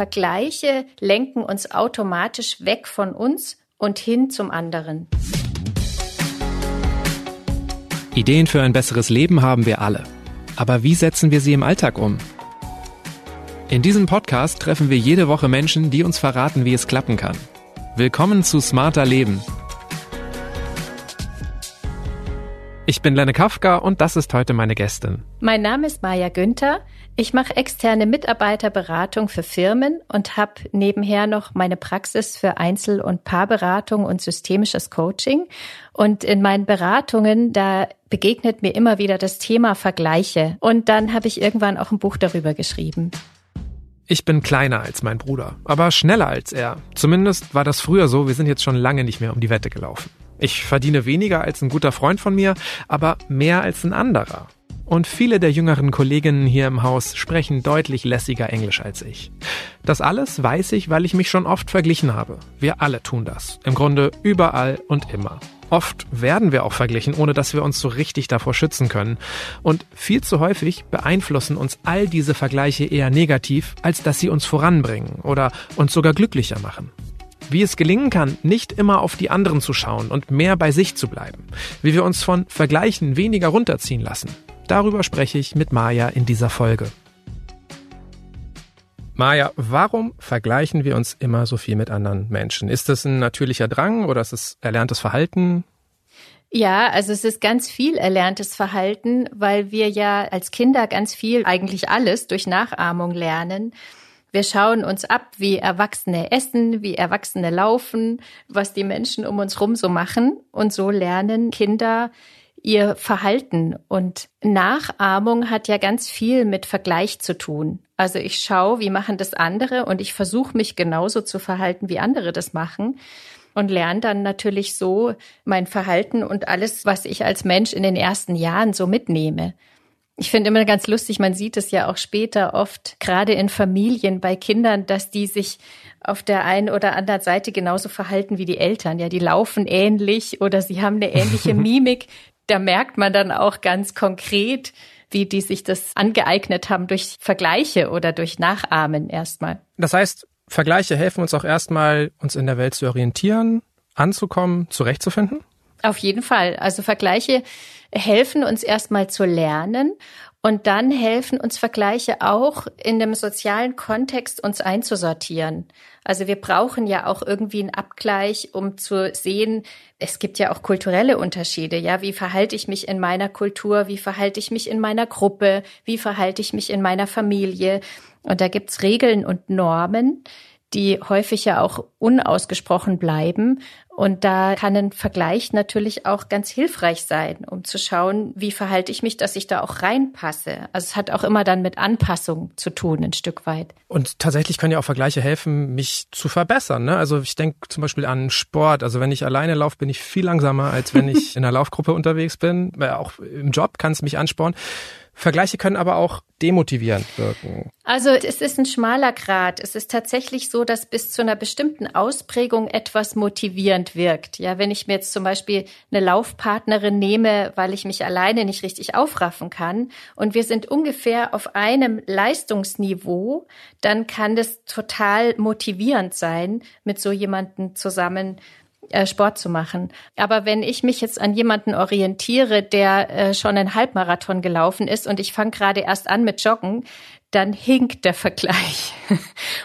Vergleiche lenken uns automatisch weg von uns und hin zum anderen. Ideen für ein besseres Leben haben wir alle. Aber wie setzen wir sie im Alltag um? In diesem Podcast treffen wir jede Woche Menschen, die uns verraten, wie es klappen kann. Willkommen zu Smarter Leben. Ich bin Lenne Kafka und das ist heute meine Gästin. Mein Name ist Maja Günther. Ich mache externe Mitarbeiterberatung für Firmen und habe nebenher noch meine Praxis für Einzel- und Paarberatung und systemisches Coaching. Und in meinen Beratungen, da begegnet mir immer wieder das Thema Vergleiche. Und dann habe ich irgendwann auch ein Buch darüber geschrieben. Ich bin kleiner als mein Bruder, aber schneller als er. Zumindest war das früher so, wir sind jetzt schon lange nicht mehr um die Wette gelaufen. Ich verdiene weniger als ein guter Freund von mir, aber mehr als ein anderer. Und viele der jüngeren Kolleginnen hier im Haus sprechen deutlich lässiger Englisch als ich. Das alles weiß ich, weil ich mich schon oft verglichen habe. Wir alle tun das. Im Grunde überall und immer. Oft werden wir auch verglichen, ohne dass wir uns so richtig davor schützen können. Und viel zu häufig beeinflussen uns all diese Vergleiche eher negativ, als dass sie uns voranbringen oder uns sogar glücklicher machen. Wie es gelingen kann, nicht immer auf die anderen zu schauen und mehr bei sich zu bleiben. Wie wir uns von Vergleichen weniger runterziehen lassen. Darüber spreche ich mit Maja in dieser Folge. Maja, warum vergleichen wir uns immer so viel mit anderen Menschen? Ist das ein natürlicher Drang oder ist es erlerntes Verhalten? Ja, also es ist ganz viel erlerntes Verhalten, weil wir ja als Kinder ganz viel, eigentlich alles durch Nachahmung lernen. Wir schauen uns ab, wie Erwachsene essen, wie Erwachsene laufen, was die Menschen um uns rum so machen. Und so lernen Kinder ihr Verhalten. Und Nachahmung hat ja ganz viel mit Vergleich zu tun. Also ich schaue, wie machen das andere und ich versuche mich genauso zu verhalten, wie andere das machen. Und lerne dann natürlich so mein Verhalten und alles, was ich als Mensch in den ersten Jahren so mitnehme. Ich finde immer ganz lustig, man sieht es ja auch später oft, gerade in Familien bei Kindern, dass die sich auf der einen oder anderen Seite genauso verhalten wie die Eltern. Ja, die laufen ähnlich oder sie haben eine ähnliche Mimik. Da merkt man dann auch ganz konkret, wie die sich das angeeignet haben durch Vergleiche oder durch Nachahmen erstmal. Das heißt, Vergleiche helfen uns auch erstmal, uns in der Welt zu orientieren, anzukommen, zurechtzufinden? Auf jeden Fall. Also Vergleiche helfen uns erstmal zu lernen und dann helfen uns Vergleiche auch in dem sozialen Kontext uns einzusortieren. Also wir brauchen ja auch irgendwie einen Abgleich, um zu sehen, es gibt ja auch kulturelle Unterschiede. Ja, wie verhalte ich mich in meiner Kultur? Wie verhalte ich mich in meiner Gruppe? Wie verhalte ich mich in meiner Familie? Und da gibt's Regeln und Normen, die häufig ja auch unausgesprochen bleiben. Und da kann ein Vergleich natürlich auch ganz hilfreich sein, um zu schauen, wie verhalte ich mich, dass ich da auch reinpasse. Also es hat auch immer dann mit Anpassung zu tun, ein Stück weit. Und tatsächlich können ja auch Vergleiche helfen, mich zu verbessern. Ne? Also ich denke zum Beispiel an Sport. Also wenn ich alleine laufe, bin ich viel langsamer, als wenn ich in einer Laufgruppe unterwegs bin. Auch im Job kann es mich anspornen. Vergleiche können aber auch demotivierend wirken. Also es ist ein schmaler Grad. Es ist tatsächlich so, dass bis zu einer bestimmten Ausprägung etwas motivierend wirkt. Ja, wenn ich mir jetzt zum Beispiel eine Laufpartnerin nehme, weil ich mich alleine nicht richtig aufraffen kann und wir sind ungefähr auf einem Leistungsniveau, dann kann das total motivierend sein, mit so jemanden zusammen Sport zu machen. Aber wenn ich mich jetzt an jemanden orientiere, der äh, schon einen Halbmarathon gelaufen ist und ich fange gerade erst an mit Joggen, dann hinkt der Vergleich.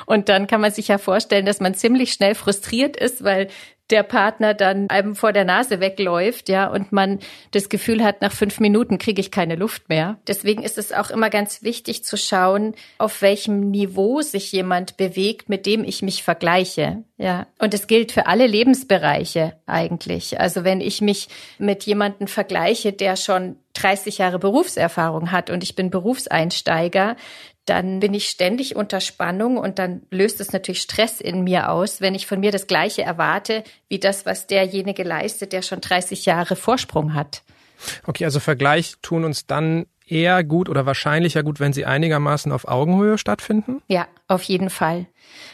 Und dann kann man sich ja vorstellen, dass man ziemlich schnell frustriert ist, weil der Partner dann einem vor der Nase wegläuft, ja, und man das Gefühl hat, nach fünf Minuten kriege ich keine Luft mehr. Deswegen ist es auch immer ganz wichtig zu schauen, auf welchem Niveau sich jemand bewegt, mit dem ich mich vergleiche, ja. Und es gilt für alle Lebensbereiche eigentlich. Also wenn ich mich mit jemandem vergleiche, der schon 30 Jahre Berufserfahrung hat und ich bin Berufseinsteiger, dann bin ich ständig unter Spannung und dann löst es natürlich Stress in mir aus, wenn ich von mir das Gleiche erwarte, wie das, was derjenige leistet, der schon 30 Jahre Vorsprung hat. Okay, also Vergleich tun uns dann eher gut oder wahrscheinlicher gut, wenn sie einigermaßen auf Augenhöhe stattfinden? Ja, auf jeden Fall.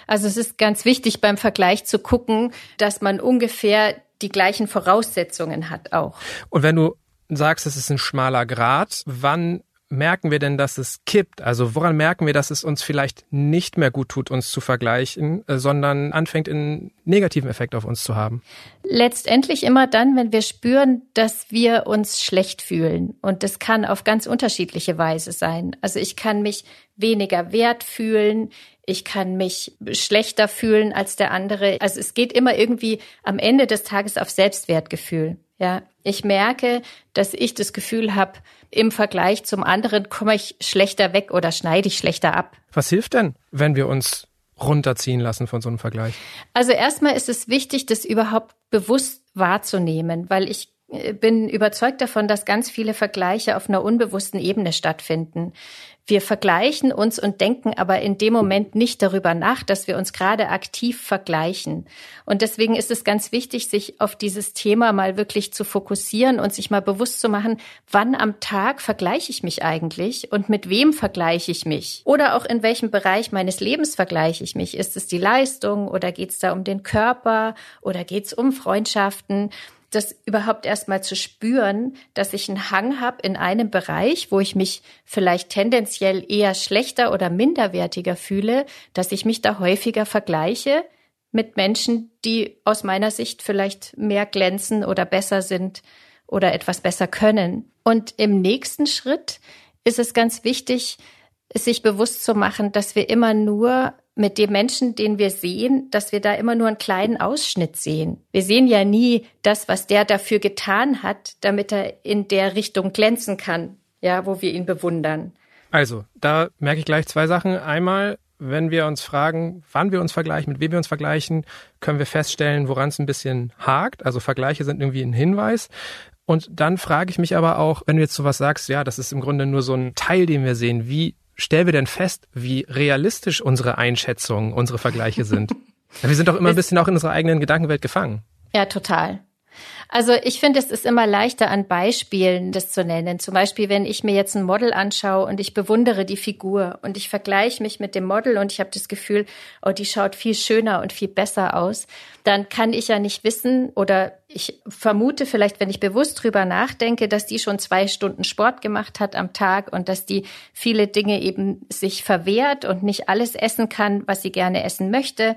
Also es ist ganz wichtig beim Vergleich zu gucken, dass man ungefähr die gleichen Voraussetzungen hat auch. Und wenn du sagst, es ist ein schmaler Grad, wann merken wir denn, dass es kippt? Also woran merken wir, dass es uns vielleicht nicht mehr gut tut, uns zu vergleichen, äh, sondern anfängt, einen negativen Effekt auf uns zu haben? Letztendlich immer dann, wenn wir spüren, dass wir uns schlecht fühlen. Und das kann auf ganz unterschiedliche Weise sein. Also ich kann mich weniger wert fühlen. Ich kann mich schlechter fühlen als der andere. Also es geht immer irgendwie am Ende des Tages auf Selbstwertgefühl. Ja, ich merke, dass ich das Gefühl habe, im Vergleich zum anderen komme ich schlechter weg oder schneide ich schlechter ab. Was hilft denn, wenn wir uns runterziehen lassen von so einem Vergleich? Also erstmal ist es wichtig, das überhaupt bewusst wahrzunehmen, weil ich bin überzeugt davon, dass ganz viele Vergleiche auf einer unbewussten Ebene stattfinden. Wir vergleichen uns und denken aber in dem Moment nicht darüber nach, dass wir uns gerade aktiv vergleichen. Und deswegen ist es ganz wichtig, sich auf dieses Thema mal wirklich zu fokussieren und sich mal bewusst zu machen, wann am Tag vergleiche ich mich eigentlich und mit wem vergleiche ich mich? Oder auch in welchem Bereich meines Lebens vergleiche ich mich? Ist es die Leistung oder geht es da um den Körper oder geht es um Freundschaften? Das überhaupt erstmal zu spüren, dass ich einen Hang habe in einem Bereich, wo ich mich vielleicht tendenziell eher schlechter oder minderwertiger fühle, dass ich mich da häufiger vergleiche mit Menschen, die aus meiner Sicht vielleicht mehr glänzen oder besser sind oder etwas besser können. Und im nächsten Schritt ist es ganz wichtig, sich bewusst zu machen, dass wir immer nur mit dem Menschen, den wir sehen, dass wir da immer nur einen kleinen Ausschnitt sehen. Wir sehen ja nie das, was der dafür getan hat, damit er in der Richtung glänzen kann, ja, wo wir ihn bewundern. Also, da merke ich gleich zwei Sachen. Einmal, wenn wir uns fragen, wann wir uns vergleichen, mit wem wir uns vergleichen, können wir feststellen, woran es ein bisschen hakt. Also Vergleiche sind irgendwie ein Hinweis. Und dann frage ich mich aber auch, wenn du jetzt sowas sagst, ja, das ist im Grunde nur so ein Teil, den wir sehen, wie stellen wir denn fest, wie realistisch unsere Einschätzungen, unsere Vergleiche sind? wir sind doch immer ein bisschen auch in unserer eigenen Gedankenwelt gefangen. Ja, total. Also ich finde, es ist immer leichter an Beispielen das zu nennen. Zum Beispiel, wenn ich mir jetzt ein Model anschaue und ich bewundere die Figur und ich vergleiche mich mit dem Model und ich habe das Gefühl, oh, die schaut viel schöner und viel besser aus, dann kann ich ja nicht wissen oder ich vermute vielleicht, wenn ich bewusst drüber nachdenke, dass die schon zwei Stunden Sport gemacht hat am Tag und dass die viele Dinge eben sich verwehrt und nicht alles essen kann, was sie gerne essen möchte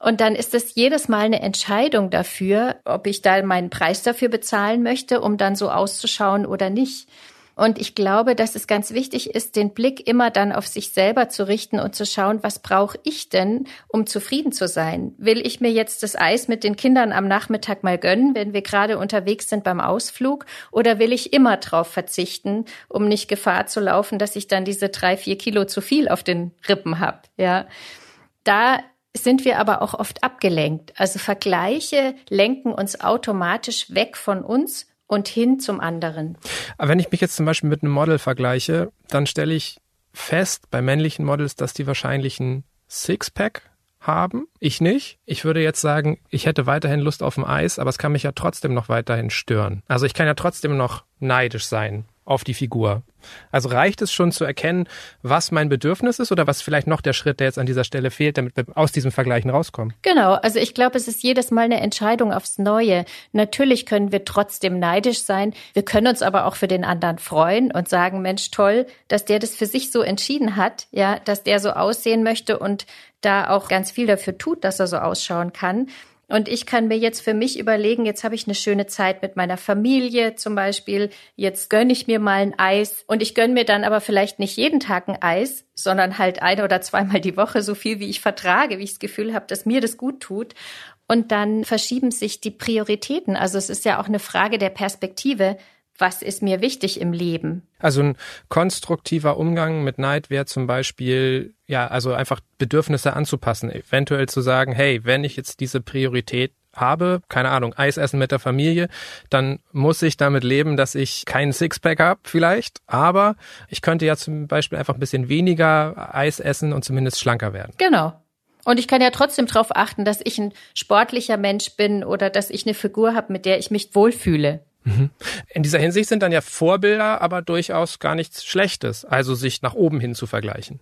und dann ist es jedes Mal eine Entscheidung dafür, ob ich da meinen Preis dafür bezahlen möchte, um dann so auszuschauen oder nicht. Und ich glaube, dass es ganz wichtig ist, den Blick immer dann auf sich selber zu richten und zu schauen, was brauche ich denn, um zufrieden zu sein? Will ich mir jetzt das Eis mit den Kindern am Nachmittag mal gönnen, wenn wir gerade unterwegs sind beim Ausflug? Oder will ich immer drauf verzichten, um nicht Gefahr zu laufen, dass ich dann diese drei, vier Kilo zu viel auf den Rippen habe? Ja. Da sind wir aber auch oft abgelenkt. Also Vergleiche lenken uns automatisch weg von uns und hin zum anderen. Aber wenn ich mich jetzt zum Beispiel mit einem Model vergleiche, dann stelle ich fest bei männlichen Models, dass die wahrscheinlich ein Sixpack haben. Ich nicht. Ich würde jetzt sagen, ich hätte weiterhin Lust auf ein Eis, aber es kann mich ja trotzdem noch weiterhin stören. Also ich kann ja trotzdem noch neidisch sein auf die Figur. Also reicht es schon zu erkennen, was mein Bedürfnis ist oder was vielleicht noch der Schritt, der jetzt an dieser Stelle fehlt, damit wir aus diesem Vergleichen rauskommen? Genau, also ich glaube, es ist jedes Mal eine Entscheidung aufs Neue. Natürlich können wir trotzdem neidisch sein. Wir können uns aber auch für den anderen freuen und sagen, Mensch, toll, dass der das für sich so entschieden hat, ja, dass der so aussehen möchte und da auch ganz viel dafür tut, dass er so ausschauen kann. Und ich kann mir jetzt für mich überlegen, jetzt habe ich eine schöne Zeit mit meiner Familie zum Beispiel, jetzt gönne ich mir mal ein Eis und ich gönne mir dann aber vielleicht nicht jeden Tag ein Eis, sondern halt ein oder zweimal die Woche so viel, wie ich vertrage, wie ich das Gefühl habe, dass mir das gut tut. Und dann verschieben sich die Prioritäten. Also es ist ja auch eine Frage der Perspektive was ist mir wichtig im Leben. Also ein konstruktiver Umgang mit Neid wäre zum Beispiel, ja, also einfach Bedürfnisse anzupassen, eventuell zu sagen, hey, wenn ich jetzt diese Priorität habe, keine Ahnung, Eis essen mit der Familie, dann muss ich damit leben, dass ich keinen Sixpack habe vielleicht, aber ich könnte ja zum Beispiel einfach ein bisschen weniger Eis essen und zumindest schlanker werden. Genau. Und ich kann ja trotzdem darauf achten, dass ich ein sportlicher Mensch bin oder dass ich eine Figur habe, mit der ich mich wohlfühle. Mhm. In dieser Hinsicht sind dann ja Vorbilder aber durchaus gar nichts Schlechtes, also sich nach oben hin zu vergleichen.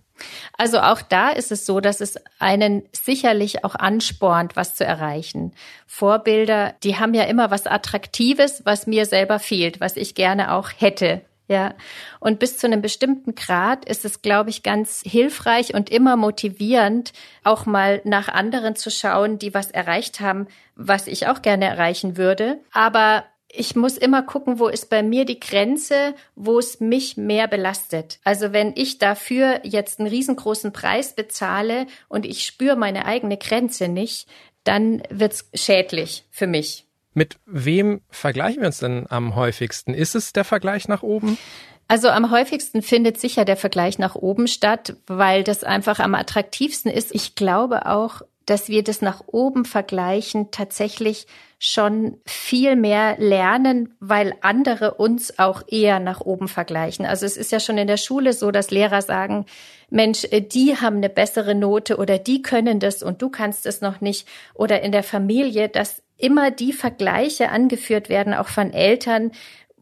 Also auch da ist es so, dass es einen sicherlich auch anspornt, was zu erreichen. Vorbilder, die haben ja immer was Attraktives, was mir selber fehlt, was ich gerne auch hätte. Ja, und bis zu einem bestimmten Grad ist es, glaube ich, ganz hilfreich und immer motivierend, auch mal nach anderen zu schauen, die was erreicht haben, was ich auch gerne erreichen würde. Aber ich muss immer gucken, wo ist bei mir die Grenze, wo es mich mehr belastet. Also wenn ich dafür jetzt einen riesengroßen Preis bezahle und ich spüre meine eigene Grenze nicht, dann wird's schädlich für mich. Mit wem vergleichen wir uns denn am häufigsten? Ist es der Vergleich nach oben? Also am häufigsten findet sicher der Vergleich nach oben statt, weil das einfach am attraktivsten ist. Ich glaube auch, dass wir das nach oben vergleichen tatsächlich schon viel mehr lernen, weil andere uns auch eher nach oben vergleichen. Also es ist ja schon in der Schule so, dass Lehrer sagen, Mensch, äh, die haben eine bessere Note oder die können das und du kannst es noch nicht. Oder in der Familie, dass immer die Vergleiche angeführt werden, auch von Eltern,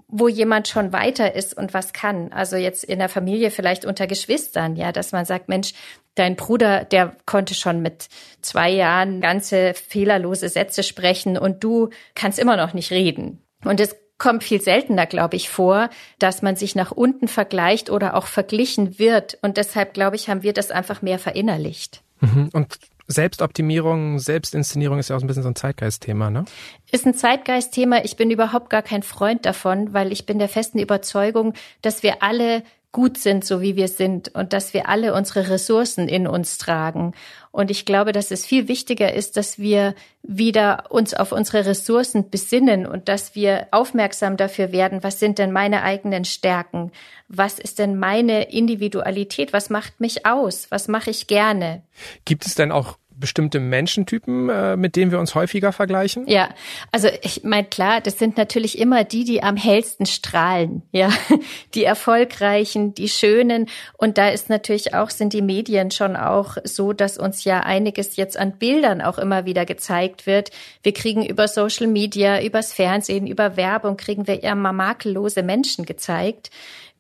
wo jemand schon weiter ist und was kann. Also jetzt in der Familie vielleicht unter Geschwistern, ja, dass man sagt, Mensch, dein Bruder, der konnte schon mit zwei Jahren ganze fehlerlose Sätze sprechen und du kannst immer noch nicht reden. Und es kommt viel seltener, glaube ich, vor, dass man sich nach unten vergleicht oder auch verglichen wird. Und deshalb, glaube ich, haben wir das einfach mehr verinnerlicht. Mhm. Und Selbstoptimierung, Selbstinszenierung ist ja auch ein bisschen so ein Zeitgeistthema, ne? Ist ein Zeitgeistthema. Ich bin überhaupt gar kein Freund davon, weil ich bin der festen Überzeugung, dass wir alle gut sind, so wie wir sind und dass wir alle unsere Ressourcen in uns tragen. Und ich glaube, dass es viel wichtiger ist, dass wir wieder uns auf unsere Ressourcen besinnen und dass wir aufmerksam dafür werden, was sind denn meine eigenen Stärken? Was ist denn meine Individualität? Was macht mich aus? Was mache ich gerne? Gibt es denn auch bestimmte Menschentypen, äh, mit denen wir uns häufiger vergleichen? Ja, also ich meine klar, das sind natürlich immer die, die am hellsten strahlen, ja, die erfolgreichen, die schönen und da ist natürlich auch sind die Medien schon auch so, dass uns ja einiges jetzt an Bildern auch immer wieder gezeigt wird. Wir kriegen über Social Media, übers Fernsehen, über Werbung kriegen wir eher makellose Menschen gezeigt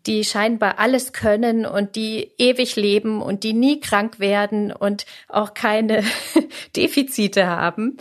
die scheinbar alles können und die ewig leben und die nie krank werden und auch keine Defizite haben.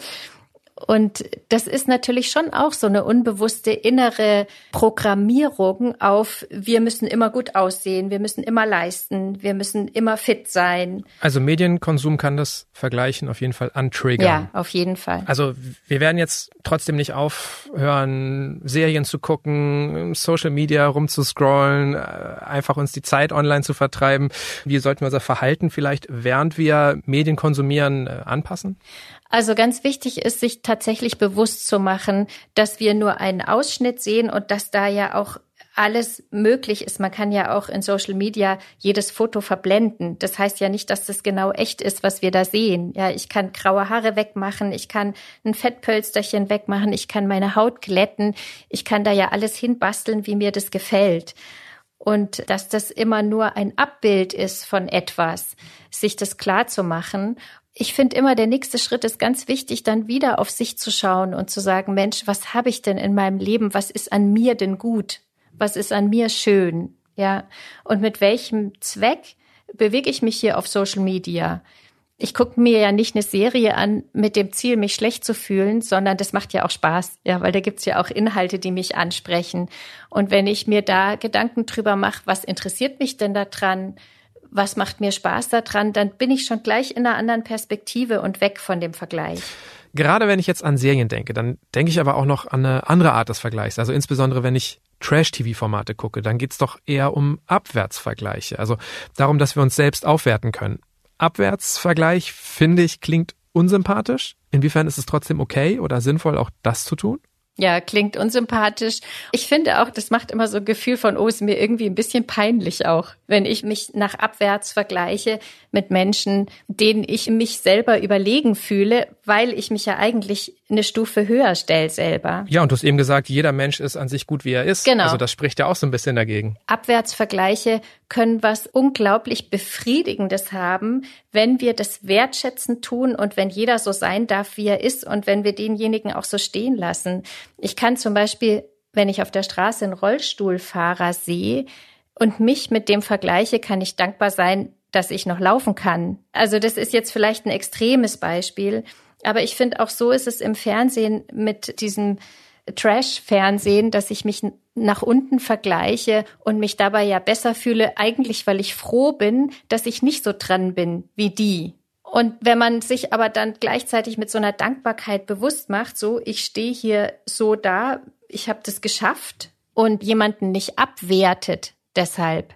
Und das ist natürlich schon auch so eine unbewusste innere Programmierung auf, wir müssen immer gut aussehen, wir müssen immer leisten, wir müssen immer fit sein. Also Medienkonsum kann das Vergleichen auf jeden Fall antriggern. Ja, auf jeden Fall. Also wir werden jetzt trotzdem nicht aufhören, Serien zu gucken, Social Media rumzuscrollen, äh, einfach uns die Zeit online zu vertreiben. Wie sollten wir unser Verhalten vielleicht, während wir Medien konsumieren, äh, anpassen? Also ganz wichtig ist, sich tatsächlich bewusst zu machen, dass wir nur einen Ausschnitt sehen und dass da ja auch alles möglich ist. Man kann ja auch in Social Media jedes Foto verblenden. Das heißt ja nicht, dass das genau echt ist, was wir da sehen. Ja, ich kann graue Haare wegmachen, ich kann ein Fettpölsterchen wegmachen, ich kann meine Haut glätten, ich kann da ja alles hinbasteln, wie mir das gefällt. Und dass das immer nur ein Abbild ist von etwas, sich das klar zu machen ich finde immer, der nächste Schritt ist ganz wichtig, dann wieder auf sich zu schauen und zu sagen, Mensch, was habe ich denn in meinem Leben? Was ist an mir denn gut? Was ist an mir schön? Ja. Und mit welchem Zweck bewege ich mich hier auf Social Media? Ich gucke mir ja nicht eine Serie an mit dem Ziel, mich schlecht zu fühlen, sondern das macht ja auch Spaß, ja, weil da gibt's ja auch Inhalte, die mich ansprechen. Und wenn ich mir da Gedanken drüber mache, was interessiert mich denn da dran? Was macht mir Spaß daran, dann bin ich schon gleich in einer anderen Perspektive und weg von dem Vergleich. Gerade wenn ich jetzt an Serien denke, dann denke ich aber auch noch an eine andere Art des Vergleichs. Also insbesondere wenn ich Trash-TV-Formate gucke, dann geht's doch eher um Abwärtsvergleiche. Also darum, dass wir uns selbst aufwerten können. Abwärtsvergleich, finde ich, klingt unsympathisch. Inwiefern ist es trotzdem okay oder sinnvoll, auch das zu tun? Ja, klingt unsympathisch. Ich finde auch, das macht immer so ein Gefühl von, oh, ist mir irgendwie ein bisschen peinlich auch, wenn ich mich nach abwärts vergleiche mit Menschen, denen ich mich selber überlegen fühle, weil ich mich ja eigentlich eine Stufe höher stelle selber. Ja, und du hast eben gesagt, jeder Mensch ist an sich gut, wie er ist. Genau. Also das spricht ja auch so ein bisschen dagegen. Abwärtsvergleiche können was unglaublich Befriedigendes haben, wenn wir das wertschätzen tun und wenn jeder so sein darf, wie er ist und wenn wir denjenigen auch so stehen lassen. Ich kann zum Beispiel, wenn ich auf der Straße einen Rollstuhlfahrer sehe, und mich mit dem vergleiche, kann ich dankbar sein, dass ich noch laufen kann. Also das ist jetzt vielleicht ein extremes Beispiel, aber ich finde auch so ist es im Fernsehen mit diesem Trash-Fernsehen, dass ich mich nach unten vergleiche und mich dabei ja besser fühle, eigentlich weil ich froh bin, dass ich nicht so dran bin wie die. Und wenn man sich aber dann gleichzeitig mit so einer Dankbarkeit bewusst macht, so ich stehe hier so da, ich habe das geschafft und jemanden nicht abwertet deshalb,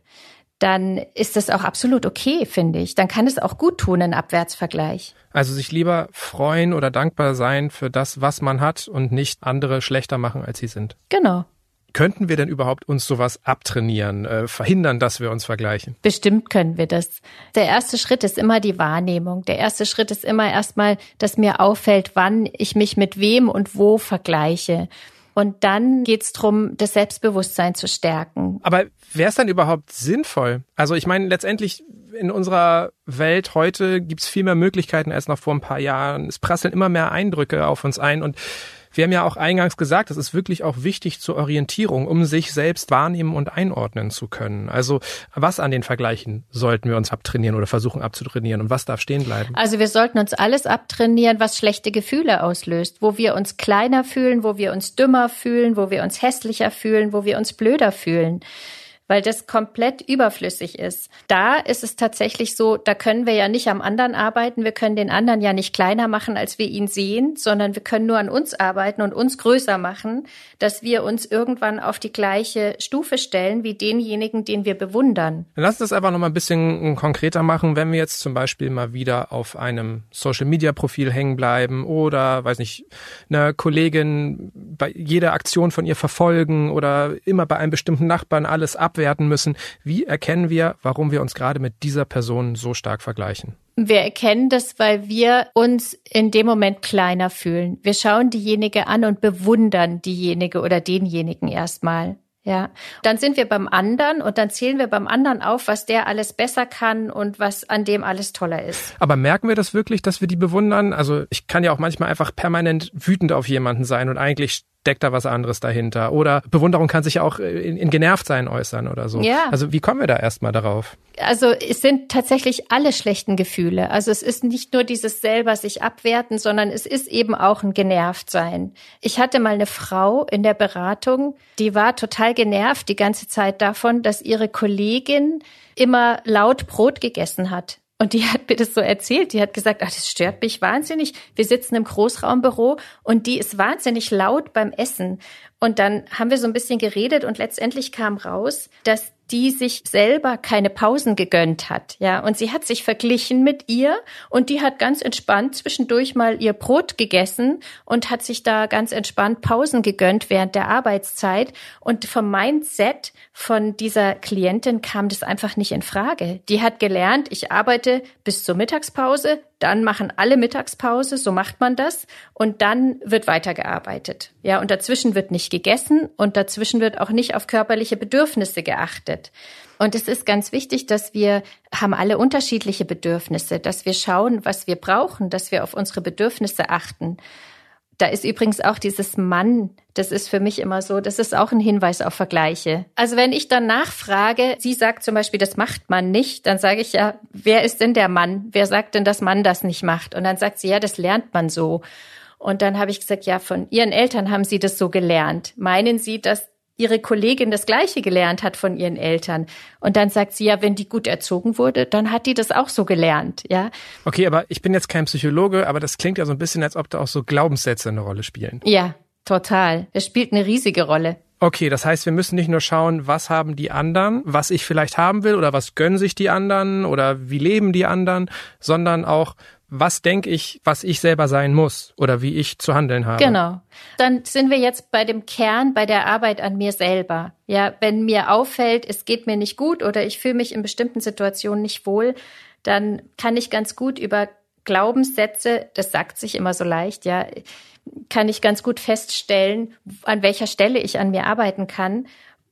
dann ist das auch absolut okay, finde ich. Dann kann es auch gut tun, ein Abwärtsvergleich. Also sich lieber freuen oder dankbar sein für das, was man hat und nicht andere schlechter machen, als sie sind. Genau. Könnten wir denn überhaupt uns sowas abtrainieren, äh, verhindern, dass wir uns vergleichen? Bestimmt können wir das. Der erste Schritt ist immer die Wahrnehmung. Der erste Schritt ist immer erstmal, dass mir auffällt, wann ich mich mit wem und wo vergleiche. Und dann geht's drum, das Selbstbewusstsein zu stärken. Aber wäre es dann überhaupt sinnvoll? Also ich meine, letztendlich in unserer Welt heute gibt's viel mehr Möglichkeiten als noch vor ein paar Jahren. Es prasseln immer mehr Eindrücke auf uns ein und wir haben ja auch eingangs gesagt, das ist wirklich auch wichtig zur Orientierung, um sich selbst wahrnehmen und einordnen zu können. Also was an den Vergleichen sollten wir uns abtrainieren oder versuchen abzutrainieren und was darf stehen bleiben? Also wir sollten uns alles abtrainieren, was schlechte Gefühle auslöst, wo wir uns kleiner fühlen, wo wir uns dümmer fühlen, wo wir uns hässlicher fühlen, wo wir uns blöder fühlen weil das komplett überflüssig ist. Da ist es tatsächlich so, da können wir ja nicht am anderen arbeiten, wir können den anderen ja nicht kleiner machen, als wir ihn sehen, sondern wir können nur an uns arbeiten und uns größer machen, dass wir uns irgendwann auf die gleiche Stufe stellen wie denjenigen, den wir bewundern. Lass uns das einfach nochmal ein bisschen konkreter machen, wenn wir jetzt zum Beispiel mal wieder auf einem Social-Media-Profil hängen bleiben oder, weiß nicht, eine Kollegin bei jeder Aktion von ihr verfolgen oder immer bei einem bestimmten Nachbarn alles ab abwerten müssen. Wie erkennen wir, warum wir uns gerade mit dieser Person so stark vergleichen? Wir erkennen das, weil wir uns in dem Moment kleiner fühlen. Wir schauen diejenige an und bewundern diejenige oder denjenigen erstmal. Ja, dann sind wir beim anderen und dann zählen wir beim anderen auf, was der alles besser kann und was an dem alles toller ist. Aber merken wir das wirklich, dass wir die bewundern? Also ich kann ja auch manchmal einfach permanent wütend auf jemanden sein und eigentlich steckt da was anderes dahinter. Oder Bewunderung kann sich auch in, in Genervtsein äußern oder so. Ja. Also wie kommen wir da erstmal darauf? Also es sind tatsächlich alle schlechten Gefühle. Also es ist nicht nur dieses selber sich abwerten, sondern es ist eben auch ein Genervtsein. Ich hatte mal eine Frau in der Beratung, die war total genervt die ganze Zeit davon, dass ihre Kollegin immer laut Brot gegessen hat. Und die hat mir das so erzählt. Die hat gesagt, ach, das stört mich wahnsinnig. Wir sitzen im Großraumbüro und die ist wahnsinnig laut beim Essen. Und dann haben wir so ein bisschen geredet und letztendlich kam raus, dass die sich selber keine Pausen gegönnt hat, ja. Und sie hat sich verglichen mit ihr und die hat ganz entspannt zwischendurch mal ihr Brot gegessen und hat sich da ganz entspannt Pausen gegönnt während der Arbeitszeit. Und vom Mindset von dieser Klientin kam das einfach nicht in Frage. Die hat gelernt, ich arbeite bis zur Mittagspause, dann machen alle Mittagspause, so macht man das, und dann wird weitergearbeitet. Ja, und dazwischen wird nicht gegessen und dazwischen wird auch nicht auf körperliche Bedürfnisse geachtet. Und es ist ganz wichtig, dass wir haben alle unterschiedliche Bedürfnisse, dass wir schauen, was wir brauchen, dass wir auf unsere Bedürfnisse achten. Da ist übrigens auch dieses Mann, das ist für mich immer so, das ist auch ein Hinweis auf Vergleiche. Also wenn ich dann nachfrage, sie sagt zum Beispiel, das macht man nicht, dann sage ich ja, wer ist denn der Mann? Wer sagt denn, dass man das nicht macht? Und dann sagt sie, ja, das lernt man so. Und dann habe ich gesagt, ja, von ihren Eltern haben sie das so gelernt. Meinen Sie, dass ihre Kollegin das Gleiche gelernt hat von ihren Eltern. Und dann sagt sie ja, wenn die gut erzogen wurde, dann hat die das auch so gelernt, ja. Okay, aber ich bin jetzt kein Psychologe, aber das klingt ja so ein bisschen, als ob da auch so Glaubenssätze eine Rolle spielen. Ja, total. Es spielt eine riesige Rolle. Okay, das heißt, wir müssen nicht nur schauen, was haben die anderen, was ich vielleicht haben will oder was gönnen sich die anderen oder wie leben die anderen, sondern auch, was denke ich, was ich selber sein muss oder wie ich zu handeln habe. Genau. Dann sind wir jetzt bei dem Kern, bei der Arbeit an mir selber. Ja, wenn mir auffällt, es geht mir nicht gut oder ich fühle mich in bestimmten Situationen nicht wohl, dann kann ich ganz gut über Glaubenssätze, das sagt sich immer so leicht, ja, kann ich ganz gut feststellen, an welcher Stelle ich an mir arbeiten kann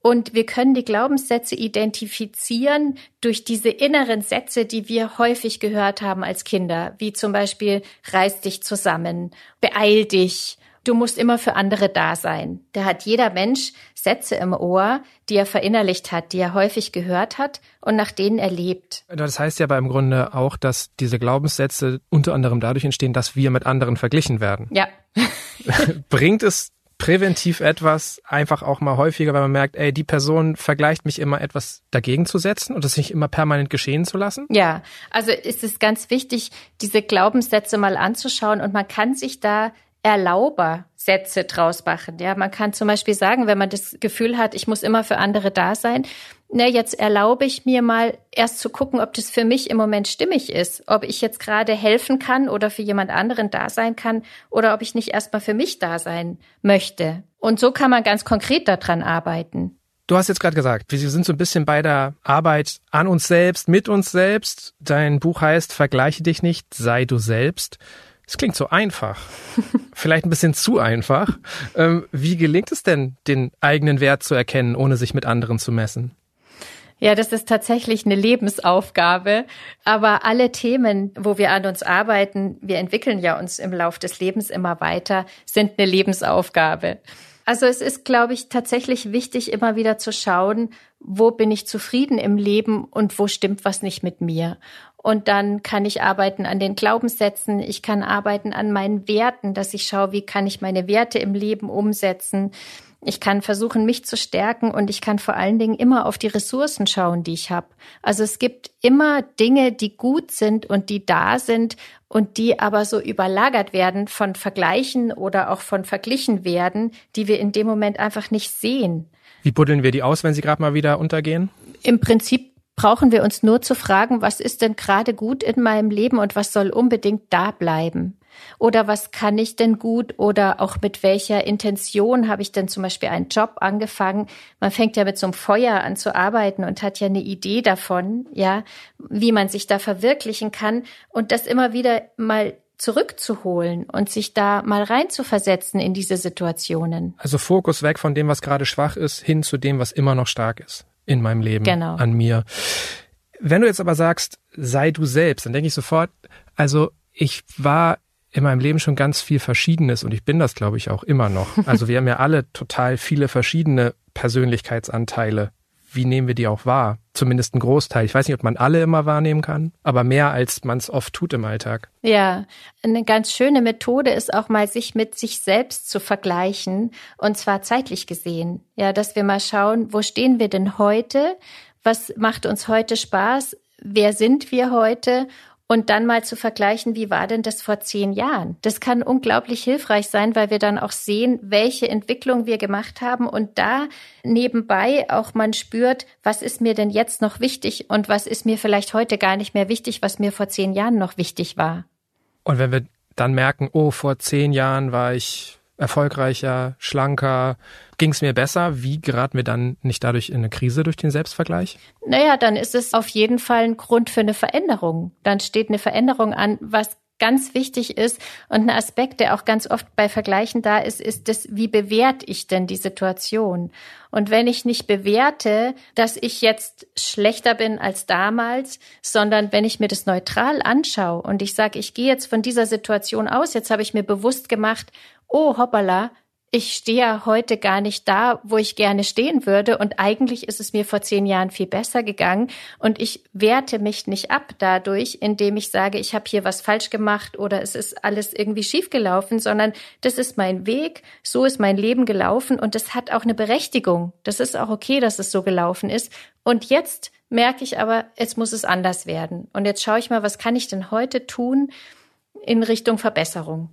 und wir können die Glaubenssätze identifizieren durch diese inneren Sätze, die wir häufig gehört haben als Kinder, wie zum Beispiel reiß dich zusammen, beeil dich, du musst immer für andere da sein. Da hat jeder Mensch Sätze im Ohr, die er verinnerlicht hat, die er häufig gehört hat und nach denen er lebt. Das heißt ja aber im Grunde auch, dass diese Glaubenssätze unter anderem dadurch entstehen, dass wir mit anderen verglichen werden. Ja. Bringt es präventiv etwas, einfach auch mal häufiger, weil man merkt, ey, die Person vergleicht mich immer etwas dagegen zu setzen und das nicht immer permanent geschehen zu lassen? Ja, also ist es ganz wichtig, diese Glaubenssätze mal anzuschauen und man kann sich da Erlaubersätze draus machen. Ja, man kann zum Beispiel sagen, wenn man das Gefühl hat, ich muss immer für andere da sein, na, jetzt erlaube ich mir mal erst zu gucken, ob das für mich im Moment stimmig ist, ob ich jetzt gerade helfen kann oder für jemand anderen da sein kann oder ob ich nicht erstmal für mich da sein möchte. Und so kann man ganz konkret daran arbeiten. Du hast jetzt gerade gesagt, wir sind so ein bisschen bei der Arbeit an uns selbst, mit uns selbst. Dein Buch heißt Vergleiche dich nicht, sei du selbst. Es klingt so einfach. Vielleicht ein bisschen zu einfach. Ähm, wie gelingt es denn, den eigenen Wert zu erkennen, ohne sich mit anderen zu messen? Ja, das ist tatsächlich eine Lebensaufgabe. Aber alle Themen, wo wir an uns arbeiten, wir entwickeln ja uns im Lauf des Lebens immer weiter, sind eine Lebensaufgabe. Also es ist, glaube ich, tatsächlich wichtig, immer wieder zu schauen, wo bin ich zufrieden im Leben und wo stimmt was nicht mit mir. Und dann kann ich arbeiten an den Glaubenssätzen, ich kann arbeiten an meinen Werten, dass ich schaue, wie kann ich meine Werte im Leben umsetzen. Ich kann versuchen, mich zu stärken und ich kann vor allen Dingen immer auf die Ressourcen schauen, die ich habe. Also es gibt immer Dinge, die gut sind und die da sind und die aber so überlagert werden von Vergleichen oder auch von verglichen werden, die wir in dem Moment einfach nicht sehen. Wie buddeln wir die aus, wenn sie gerade mal wieder untergehen? Im Prinzip brauchen wir uns nur zu fragen, was ist denn gerade gut in meinem Leben und was soll unbedingt da bleiben? Oder was kann ich denn gut? Oder auch mit welcher Intention habe ich denn zum Beispiel einen Job angefangen? Man fängt ja mit so einem Feuer an zu arbeiten und hat ja eine Idee davon, ja, wie man sich da verwirklichen kann und das immer wieder mal zurückzuholen und sich da mal reinzuversetzen in diese Situationen. Also Fokus weg von dem, was gerade schwach ist, hin zu dem, was immer noch stark ist in meinem Leben, genau. an mir. Wenn du jetzt aber sagst, sei du selbst, dann denke ich sofort, also ich war in meinem Leben schon ganz viel Verschiedenes und ich bin das, glaube ich, auch immer noch. Also wir haben ja alle total viele verschiedene Persönlichkeitsanteile. Wie nehmen wir die auch wahr? Zumindest ein Großteil. Ich weiß nicht, ob man alle immer wahrnehmen kann, aber mehr als man es oft tut im Alltag. Ja, eine ganz schöne Methode ist auch mal, sich mit sich selbst zu vergleichen und zwar zeitlich gesehen. Ja, dass wir mal schauen, wo stehen wir denn heute? Was macht uns heute Spaß? Wer sind wir heute? Und dann mal zu vergleichen, wie war denn das vor zehn Jahren? Das kann unglaublich hilfreich sein, weil wir dann auch sehen, welche Entwicklung wir gemacht haben und da nebenbei auch man spürt, was ist mir denn jetzt noch wichtig und was ist mir vielleicht heute gar nicht mehr wichtig, was mir vor zehn Jahren noch wichtig war. Und wenn wir dann merken, oh, vor zehn Jahren war ich erfolgreicher, schlanker, ging es mir besser? Wie geraten wir dann nicht dadurch in eine Krise durch den Selbstvergleich? Naja, dann ist es auf jeden Fall ein Grund für eine Veränderung. Dann steht eine Veränderung an, was ganz wichtig ist und ein Aspekt, der auch ganz oft bei Vergleichen da ist, ist das, wie bewerte ich denn die Situation? Und wenn ich nicht bewerte, dass ich jetzt schlechter bin als damals, sondern wenn ich mir das neutral anschaue und ich sage, ich gehe jetzt von dieser Situation aus, jetzt habe ich mir bewusst gemacht, oh hoppala, ich stehe ja heute gar nicht da, wo ich gerne stehen würde. Und eigentlich ist es mir vor zehn Jahren viel besser gegangen. Und ich werte mich nicht ab dadurch, indem ich sage, ich habe hier was falsch gemacht oder es ist alles irgendwie schiefgelaufen, sondern das ist mein Weg, so ist mein Leben gelaufen und das hat auch eine Berechtigung. Das ist auch okay, dass es so gelaufen ist. Und jetzt merke ich aber, jetzt muss es anders werden. Und jetzt schaue ich mal, was kann ich denn heute tun, in Richtung Verbesserung.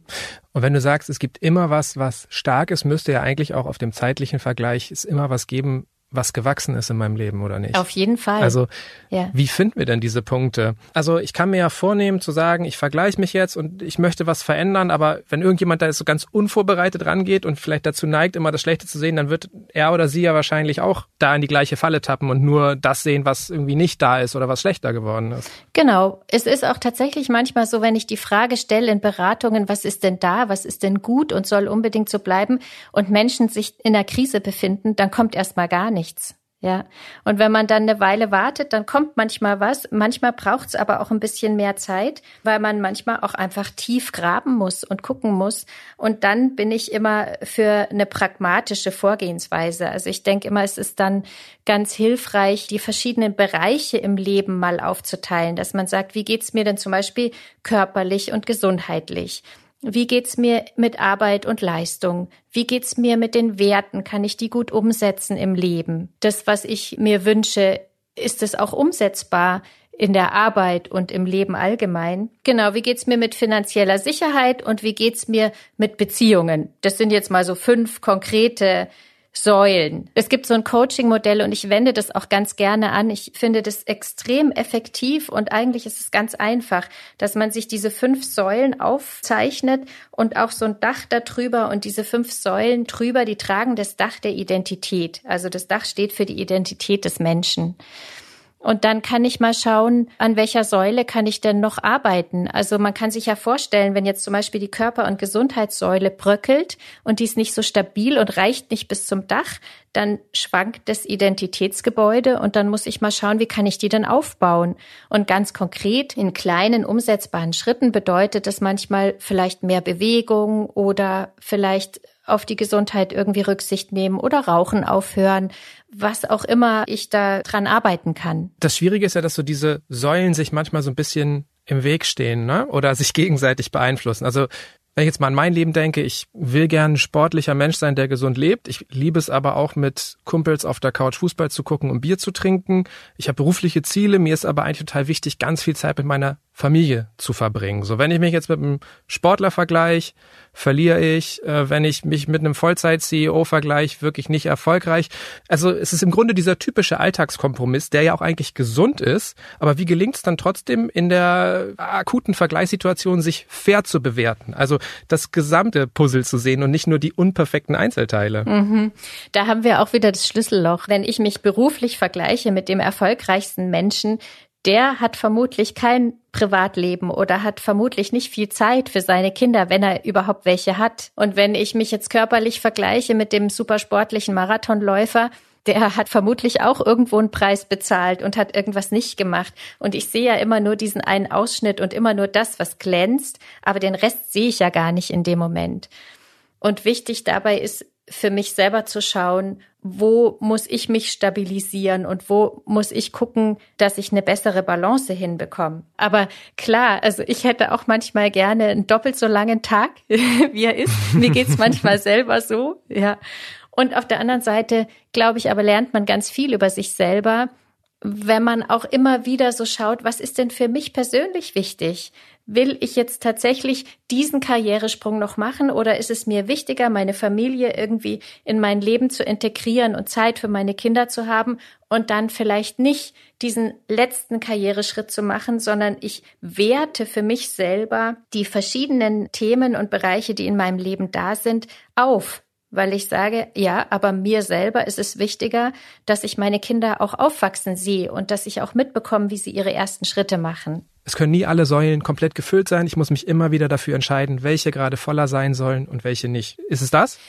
Und wenn du sagst, es gibt immer was, was stark ist, müsste ja eigentlich auch auf dem zeitlichen Vergleich es immer was geben, was gewachsen ist in meinem Leben oder nicht. Auf jeden Fall. Also, ja. wie finden wir denn diese Punkte? Also, ich kann mir ja vornehmen zu sagen, ich vergleiche mich jetzt und ich möchte was verändern, aber wenn irgendjemand da so ganz unvorbereitet rangeht und vielleicht dazu neigt, immer das Schlechte zu sehen, dann wird er oder sie ja wahrscheinlich auch da in die gleiche Falle tappen und nur das sehen, was irgendwie nicht da ist oder was schlechter geworden ist. Genau. Es ist auch tatsächlich manchmal so, wenn ich die Frage stelle in Beratungen, was ist denn da, was ist denn gut und soll unbedingt so bleiben und Menschen sich in einer Krise befinden, dann kommt erstmal gar nichts nichts. Ja. Und wenn man dann eine Weile wartet, dann kommt manchmal was. Manchmal braucht es aber auch ein bisschen mehr Zeit, weil man manchmal auch einfach tief graben muss und gucken muss. Und dann bin ich immer für eine pragmatische Vorgehensweise. Also ich denke immer, es ist dann ganz hilfreich, die verschiedenen Bereiche im Leben mal aufzuteilen, dass man sagt, wie geht's mir denn zum Beispiel körperlich und gesundheitlich? Wie geht's mir mit Arbeit und Leistung? Wie geht's mir mit den Werten? Kann ich die gut umsetzen im Leben? Das, was ich mir wünsche, ist es auch umsetzbar in der Arbeit und im Leben allgemein? Genau, wie geht's mir mit finanzieller Sicherheit und wie geht's mir mit Beziehungen? Das sind jetzt mal so fünf konkrete Säulen. Es gibt so ein Coaching-Modell und ich wende das auch ganz gerne an. Ich finde das extrem effektiv und eigentlich ist es ganz einfach, dass man sich diese fünf Säulen aufzeichnet und auch so ein Dach darüber und diese fünf Säulen drüber, die tragen das Dach der Identität. Also das Dach steht für die Identität des Menschen. Und dann kann ich mal schauen, an welcher Säule kann ich denn noch arbeiten. Also man kann sich ja vorstellen, wenn jetzt zum Beispiel die Körper- und Gesundheitssäule bröckelt und die ist nicht so stabil und reicht nicht bis zum Dach, dann schwankt das Identitätsgebäude und dann muss ich mal schauen, wie kann ich die denn aufbauen. Und ganz konkret in kleinen umsetzbaren Schritten bedeutet das manchmal vielleicht mehr Bewegung oder vielleicht auf die Gesundheit irgendwie Rücksicht nehmen oder Rauchen aufhören, was auch immer ich da dran arbeiten kann. Das Schwierige ist ja, dass so diese Säulen sich manchmal so ein bisschen im Weg stehen, ne? Oder sich gegenseitig beeinflussen. Also wenn ich jetzt mal an mein Leben denke, ich will gern ein sportlicher Mensch sein, der gesund lebt. Ich liebe es aber auch mit Kumpels auf der Couch Fußball zu gucken und Bier zu trinken. Ich habe berufliche Ziele. Mir ist aber eigentlich total wichtig, ganz viel Zeit mit meiner Familie zu verbringen. So, wenn ich mich jetzt mit einem Sportler vergleiche, verliere ich. Äh, wenn ich mich mit einem Vollzeit-CEO vergleiche, wirklich nicht erfolgreich. Also es ist im Grunde dieser typische Alltagskompromiss, der ja auch eigentlich gesund ist. Aber wie gelingt es dann trotzdem in der akuten Vergleichssituation, sich fair zu bewerten? Also das gesamte Puzzle zu sehen und nicht nur die unperfekten Einzelteile. Mhm. Da haben wir auch wieder das Schlüsselloch. Wenn ich mich beruflich vergleiche mit dem erfolgreichsten Menschen, der hat vermutlich kein Privatleben oder hat vermutlich nicht viel Zeit für seine Kinder, wenn er überhaupt welche hat. Und wenn ich mich jetzt körperlich vergleiche mit dem supersportlichen Marathonläufer, der hat vermutlich auch irgendwo einen Preis bezahlt und hat irgendwas nicht gemacht. Und ich sehe ja immer nur diesen einen Ausschnitt und immer nur das, was glänzt, aber den Rest sehe ich ja gar nicht in dem Moment. Und wichtig dabei ist für mich selber zu schauen, wo muss ich mich stabilisieren und wo muss ich gucken, dass ich eine bessere Balance hinbekomme. Aber klar, also ich hätte auch manchmal gerne einen doppelt so langen Tag, wie er ist. Mir geht's manchmal selber so, ja. Und auf der anderen Seite, glaube ich, aber lernt man ganz viel über sich selber, wenn man auch immer wieder so schaut, was ist denn für mich persönlich wichtig? Will ich jetzt tatsächlich diesen Karrieresprung noch machen oder ist es mir wichtiger, meine Familie irgendwie in mein Leben zu integrieren und Zeit für meine Kinder zu haben und dann vielleicht nicht diesen letzten Karriereschritt zu machen, sondern ich werte für mich selber die verschiedenen Themen und Bereiche, die in meinem Leben da sind, auf weil ich sage, ja, aber mir selber ist es wichtiger, dass ich meine Kinder auch aufwachsen sehe und dass ich auch mitbekomme, wie sie ihre ersten Schritte machen. Es können nie alle Säulen komplett gefüllt sein. Ich muss mich immer wieder dafür entscheiden, welche gerade voller sein sollen und welche nicht. Ist es das?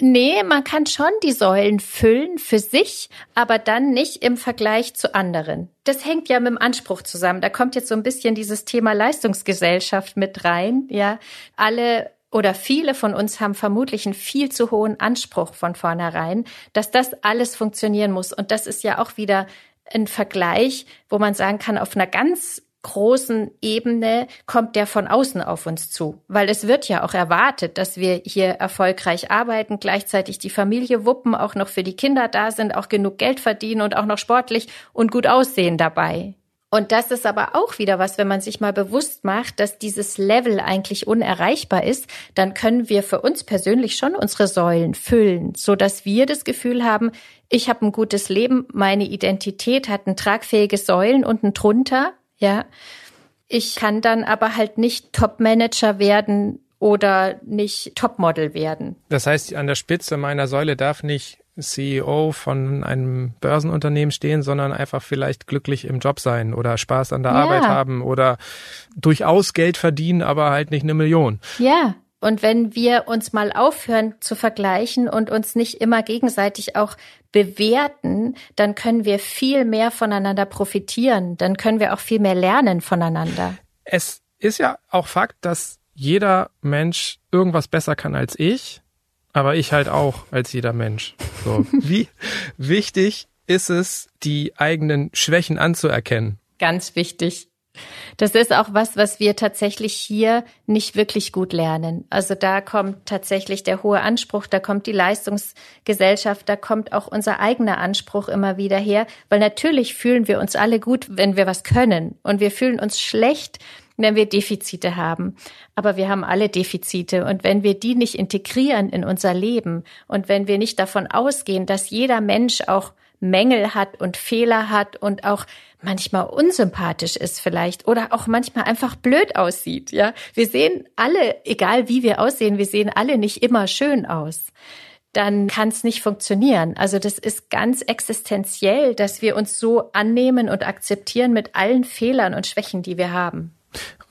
Nee, man kann schon die Säulen füllen für sich, aber dann nicht im Vergleich zu anderen. Das hängt ja mit dem Anspruch zusammen. Da kommt jetzt so ein bisschen dieses Thema Leistungsgesellschaft mit rein. Ja, alle oder viele von uns haben vermutlich einen viel zu hohen Anspruch von vornherein, dass das alles funktionieren muss. Und das ist ja auch wieder ein Vergleich, wo man sagen kann, auf einer ganz großen Ebene kommt der von außen auf uns zu, weil es wird ja auch erwartet, dass wir hier erfolgreich arbeiten, gleichzeitig die Familie wuppen, auch noch für die Kinder da sind, auch genug Geld verdienen und auch noch sportlich und gut aussehen dabei. Und das ist aber auch wieder was, wenn man sich mal bewusst macht, dass dieses Level eigentlich unerreichbar ist, dann können wir für uns persönlich schon unsere Säulen füllen, so dass wir das Gefühl haben, ich habe ein gutes Leben, meine Identität hat ein tragfähiges Säulen unten drunter, ja. Ich kann dann aber halt nicht Top-Manager werden oder nicht Topmodel werden. Das heißt, an der Spitze meiner Säule darf nicht CEO von einem Börsenunternehmen stehen, sondern einfach vielleicht glücklich im Job sein oder Spaß an der ja. Arbeit haben oder durchaus Geld verdienen, aber halt nicht eine Million. Ja. Und wenn wir uns mal aufhören zu vergleichen und uns nicht immer gegenseitig auch bewerten, dann können wir viel mehr voneinander profitieren. Dann können wir auch viel mehr lernen voneinander. Es ist ja auch Fakt, dass jeder Mensch irgendwas besser kann als ich aber ich halt auch als jeder Mensch. So. Wie wichtig ist es, die eigenen Schwächen anzuerkennen? Ganz wichtig. Das ist auch was, was wir tatsächlich hier nicht wirklich gut lernen. Also da kommt tatsächlich der hohe Anspruch, da kommt die Leistungsgesellschaft, da kommt auch unser eigener Anspruch immer wieder her, weil natürlich fühlen wir uns alle gut, wenn wir was können und wir fühlen uns schlecht, wenn wir Defizite haben. Aber wir haben alle Defizite. Und wenn wir die nicht integrieren in unser Leben und wenn wir nicht davon ausgehen, dass jeder Mensch auch Mängel hat und Fehler hat und auch manchmal unsympathisch ist vielleicht oder auch manchmal einfach blöd aussieht, ja. Wir sehen alle, egal wie wir aussehen, wir sehen alle nicht immer schön aus. Dann kann es nicht funktionieren. Also das ist ganz existenziell, dass wir uns so annehmen und akzeptieren mit allen Fehlern und Schwächen, die wir haben.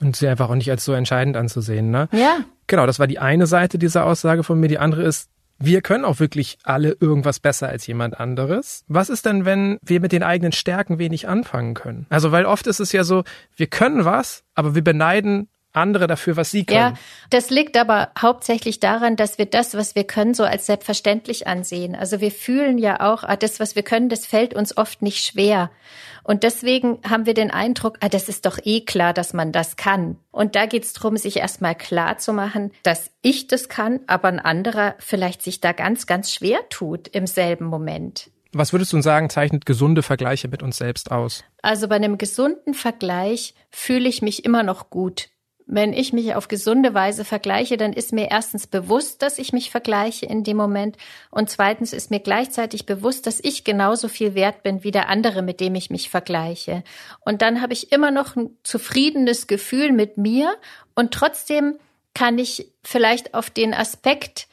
Und sie einfach auch nicht als so entscheidend anzusehen, ne? Ja. Genau, das war die eine Seite dieser Aussage von mir. Die andere ist, wir können auch wirklich alle irgendwas besser als jemand anderes. Was ist denn, wenn wir mit den eigenen Stärken wenig anfangen können? Also, weil oft ist es ja so, wir können was, aber wir beneiden andere dafür, was sie können. Ja, das liegt aber hauptsächlich daran, dass wir das, was wir können, so als selbstverständlich ansehen. Also wir fühlen ja auch, ah, das, was wir können, das fällt uns oft nicht schwer. Und deswegen haben wir den Eindruck, ah, das ist doch eh klar, dass man das kann. Und da geht es darum, sich erstmal klar zu machen, dass ich das kann, aber ein anderer vielleicht sich da ganz, ganz schwer tut im selben Moment. Was würdest du sagen, zeichnet gesunde Vergleiche mit uns selbst aus? Also bei einem gesunden Vergleich fühle ich mich immer noch gut wenn ich mich auf gesunde Weise vergleiche, dann ist mir erstens bewusst, dass ich mich vergleiche in dem Moment und zweitens ist mir gleichzeitig bewusst, dass ich genauso viel wert bin wie der andere, mit dem ich mich vergleiche. Und dann habe ich immer noch ein zufriedenes Gefühl mit mir und trotzdem kann ich vielleicht auf den Aspekt,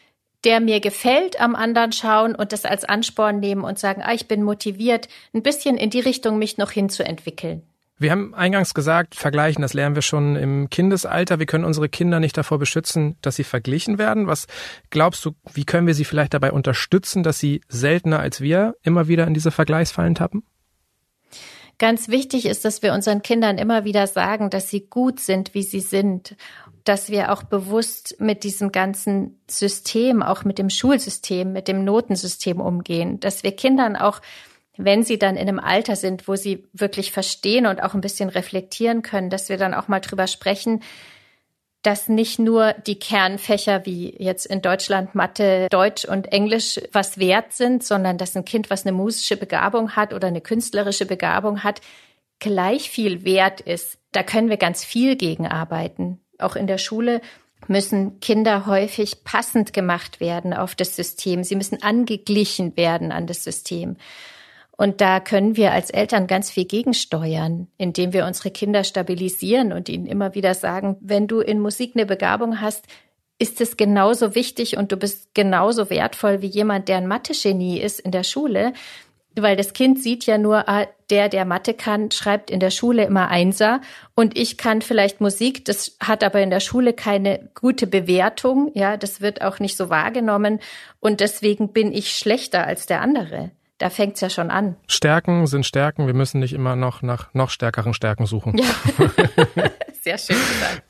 der mir gefällt, am anderen schauen und das als Ansporn nehmen und sagen, ah, ich bin motiviert, ein bisschen in die Richtung mich noch hinzuentwickeln. Wir haben eingangs gesagt, vergleichen, das lernen wir schon im Kindesalter. Wir können unsere Kinder nicht davor beschützen, dass sie verglichen werden. Was glaubst du, wie können wir sie vielleicht dabei unterstützen, dass sie seltener als wir immer wieder in diese Vergleichsfallen tappen? Ganz wichtig ist, dass wir unseren Kindern immer wieder sagen, dass sie gut sind, wie sie sind dass wir auch bewusst mit diesem ganzen System, auch mit dem Schulsystem, mit dem Notensystem umgehen, dass wir Kindern auch wenn sie dann in einem Alter sind, wo sie wirklich verstehen und auch ein bisschen reflektieren können, dass wir dann auch mal drüber sprechen, dass nicht nur die Kernfächer wie jetzt in Deutschland Mathe, Deutsch und Englisch was wert sind, sondern dass ein Kind, was eine musische Begabung hat oder eine künstlerische Begabung hat, gleich viel wert ist. Da können wir ganz viel gegen arbeiten. Auch in der Schule müssen Kinder häufig passend gemacht werden auf das System. Sie müssen angeglichen werden an das System. Und da können wir als Eltern ganz viel gegensteuern, indem wir unsere Kinder stabilisieren und ihnen immer wieder sagen, wenn du in Musik eine Begabung hast, ist es genauso wichtig und du bist genauso wertvoll wie jemand, der ein Mathe-Genie ist in der Schule. Weil das Kind sieht ja nur, ah, der, der Mathe kann, schreibt in der Schule immer Einser und ich kann vielleicht Musik, das hat aber in der Schule keine gute Bewertung, ja, das wird auch nicht so wahrgenommen und deswegen bin ich schlechter als der andere. Da fängt's ja schon an. Stärken sind Stärken. Wir müssen nicht immer noch nach noch stärkeren Stärken suchen. Ja. Sehr schön gesagt.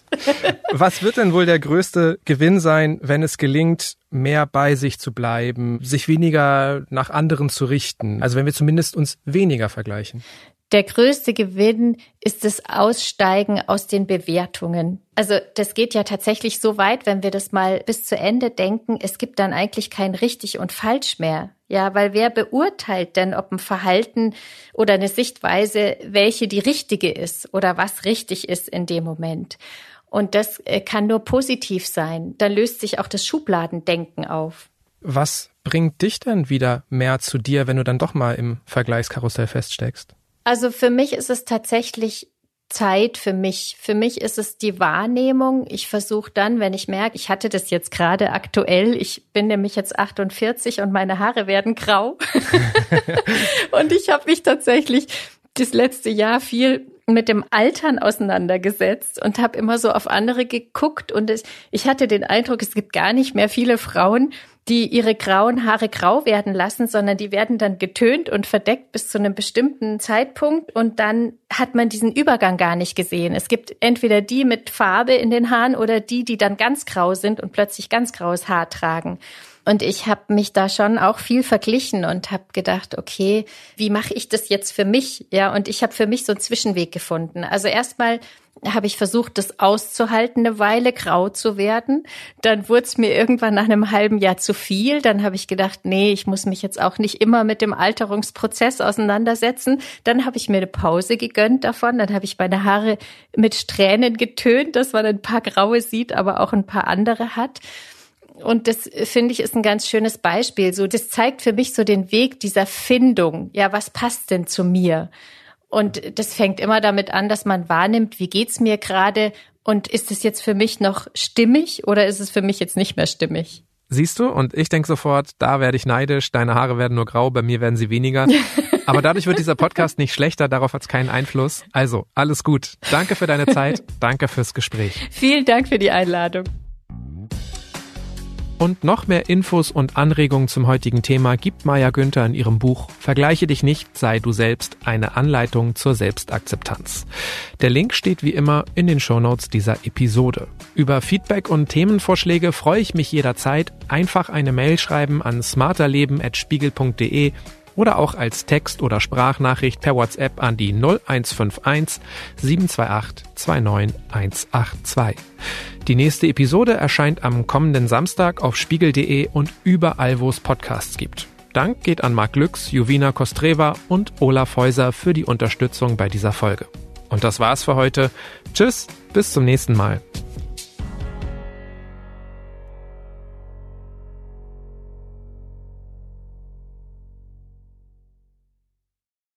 Was wird denn wohl der größte Gewinn sein, wenn es gelingt, mehr bei sich zu bleiben, sich weniger nach anderen zu richten? Also wenn wir zumindest uns weniger vergleichen. Der größte Gewinn ist das Aussteigen aus den Bewertungen. Also das geht ja tatsächlich so weit, wenn wir das mal bis zu Ende denken, es gibt dann eigentlich kein richtig und falsch mehr. Ja, weil wer beurteilt denn, ob ein Verhalten oder eine Sichtweise, welche die richtige ist oder was richtig ist in dem Moment? Und das äh, kann nur positiv sein. Da löst sich auch das Schubladendenken auf. Was bringt dich denn wieder mehr zu dir, wenn du dann doch mal im Vergleichskarussell feststeckst? Also für mich ist es tatsächlich Zeit für mich. Für mich ist es die Wahrnehmung. Ich versuche dann, wenn ich merke, ich hatte das jetzt gerade aktuell, ich bin nämlich jetzt 48 und meine Haare werden grau. und ich habe mich tatsächlich das letzte Jahr viel mit dem Altern auseinandergesetzt und habe immer so auf andere geguckt und ich hatte den Eindruck, es gibt gar nicht mehr viele Frauen, die ihre grauen Haare grau werden lassen, sondern die werden dann getönt und verdeckt bis zu einem bestimmten Zeitpunkt und dann hat man diesen Übergang gar nicht gesehen. Es gibt entweder die mit Farbe in den Haaren oder die, die dann ganz grau sind und plötzlich ganz graues Haar tragen. Und ich habe mich da schon auch viel verglichen und habe gedacht, okay, wie mache ich das jetzt für mich? Ja, und ich habe für mich so einen Zwischenweg gefunden. Also erstmal habe ich versucht, das auszuhalten, eine Weile grau zu werden. Dann wurde es mir irgendwann nach einem halben Jahr zu viel. Dann habe ich gedacht, nee, ich muss mich jetzt auch nicht immer mit dem Alterungsprozess auseinandersetzen. Dann habe ich mir eine Pause gegönnt davon. Dann habe ich meine Haare mit Strähnen getönt, dass man ein paar graue sieht, aber auch ein paar andere hat. Und das finde ich ist ein ganz schönes Beispiel. So, das zeigt für mich so den Weg dieser Findung. Ja, was passt denn zu mir? Und das fängt immer damit an, dass man wahrnimmt, wie geht's mir gerade und ist es jetzt für mich noch stimmig oder ist es für mich jetzt nicht mehr stimmig? Siehst du? Und ich denke sofort, da werde ich neidisch, deine Haare werden nur grau, bei mir werden sie weniger. Aber dadurch wird dieser Podcast nicht schlechter, darauf hat es keinen Einfluss. Also, alles gut. Danke für deine Zeit, danke fürs Gespräch. Vielen Dank für die Einladung. Und noch mehr Infos und Anregungen zum heutigen Thema gibt Maya Günther in ihrem Buch Vergleiche dich nicht, sei du selbst, eine Anleitung zur Selbstakzeptanz. Der Link steht wie immer in den Shownotes dieser Episode. Über Feedback und Themenvorschläge freue ich mich jederzeit. Einfach eine Mail schreiben an smarterleben.spiegel.de oder auch als Text- oder Sprachnachricht per WhatsApp an die 0151 728 29182. Die nächste Episode erscheint am kommenden Samstag auf spiegel.de und überall, wo es Podcasts gibt. Dank geht an Marc Lüx, Jovina Kostreva und Olaf Häuser für die Unterstützung bei dieser Folge. Und das war's für heute. Tschüss, bis zum nächsten Mal.